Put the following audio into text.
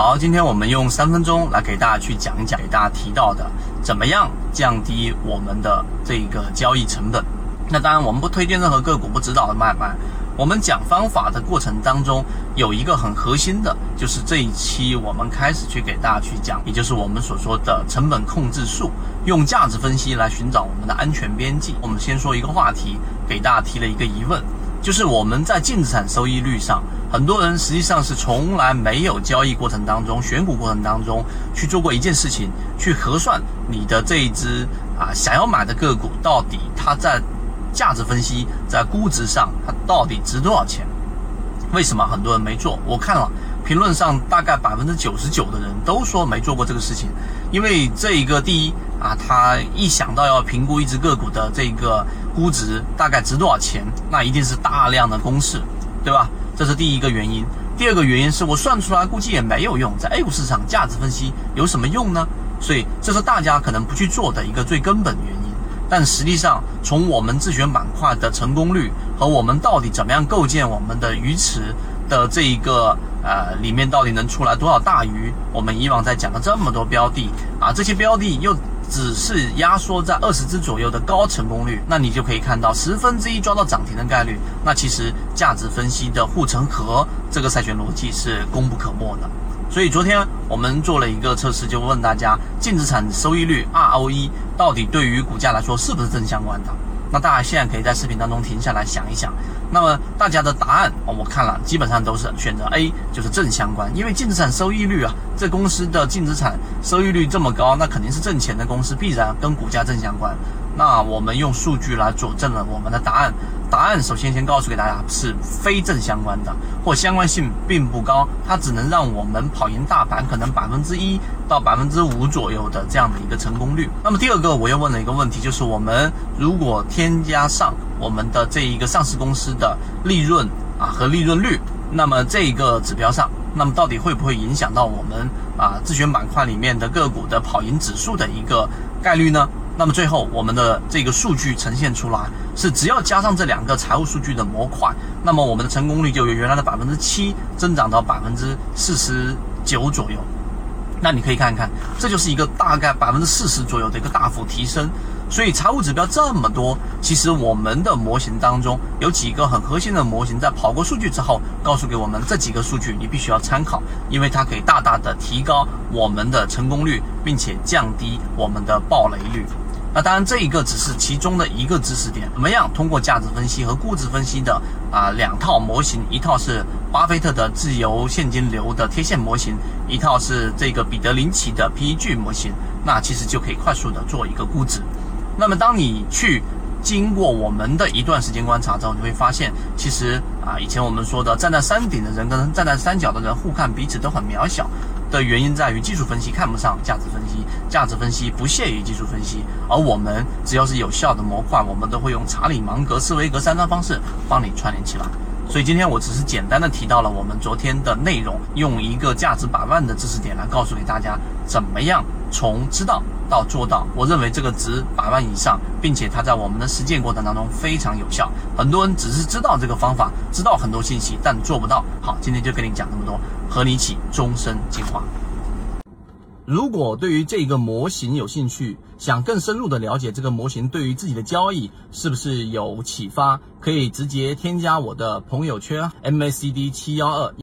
好，今天我们用三分钟来给大家去讲一讲，给大家提到的怎么样降低我们的这一个交易成本。那当然，我们不推荐任何个股，不指导的买卖。我们讲方法的过程当中，有一个很核心的，就是这一期我们开始去给大家去讲，也就是我们所说的成本控制术，用价值分析来寻找我们的安全边际。我们先说一个话题，给大家提了一个疑问，就是我们在净资产收益率上，很多人实际上是从来没有交易过程当中、选股过程当中去做过一件事情，去核算你的这一只啊想要买的个股到底它在。价值分析在估值上，它到底值多少钱？为什么很多人没做？我看了评论上，大概百分之九十九的人都说没做过这个事情。因为这一个第一啊，他一想到要评估一只个股的这个估值大概值多少钱，那一定是大量的公式，对吧？这是第一个原因。第二个原因是我算出来估计也没有用，在 A 股市场价值分析有什么用呢？所以这是大家可能不去做的一个最根本原因。但实际上，从我们自选板块的成功率和我们到底怎么样构建我们的鱼池的这一个呃里面到底能出来多少大鱼？我们以往在讲了这么多标的啊，这些标的又只是压缩在二十只左右的高成功率，那你就可以看到十分之一抓到涨停的概率。那其实价值分析的护城河这个筛选逻辑是功不可没的。所以昨天我们做了一个测试，就问大家净资产收益率 ROE 到底对于股价来说是不是正相关的？那大家现在可以在视频当中停下来想一想。那么大家的答案我看了，基本上都是选择 A，就是正相关。因为净资产收益率啊，这公司的净资产收益率这么高，那肯定是挣钱的公司，必然跟股价正相关。那我们用数据来佐证了我们的答案。答案首先先告诉给大家是非正相关的，或相关性并不高，它只能让我们跑赢大盘可能百分之一到百分之五左右的这样的一个成功率。那么第二个我又问了一个问题，就是我们如果添加上我们的这一个上市公司的利润啊和利润率，那么这一个指标上，那么到底会不会影响到我们啊自选板块里面的个股的跑赢指数的一个概率呢？那么最后，我们的这个数据呈现出来是，只要加上这两个财务数据的模块，那么我们的成功率就由原来的百分之七增长到百分之四十九左右。那你可以看看，这就是一个大概百分之四十左右的一个大幅提升。所以财务指标这么多，其实我们的模型当中有几个很核心的模型，在跑过数据之后，告诉给我们这几个数据你必须要参考，因为它可以大大的提高我们的成功率，并且降低我们的暴雷率。那当然，这一个只是其中的一个知识点。怎么样通过价值分析和估值分析的啊两套模型，一套是巴菲特的自由现金流的贴现模型，一套是这个彼得林奇的 PEG 模型。那其实就可以快速的做一个估值。那么当你去经过我们的一段时间观察之后，你会发现，其实啊以前我们说的站在山顶的人跟站在山脚的人互看彼此都很渺小。的原因在于技术分析看不上价值分析，价值分析不屑于技术分析，而我们只要是有效的模块，我们都会用查理芒格、斯维格三张方式帮你串联起来。所以今天我只是简单的提到了我们昨天的内容，用一个价值百万的知识点来告诉给大家，怎么样从知道到做到。我认为这个值百万以上，并且它在我们的实践过程当中非常有效。很多人只是知道这个方法，知道很多信息，但做不到。好，今天就跟你讲这么多，和你一起终身进化。如果对于这个模型有兴趣，想更深入的了解这个模型对于自己的交易是不是有启发，可以直接添加我的朋友圈 MACD 七幺二。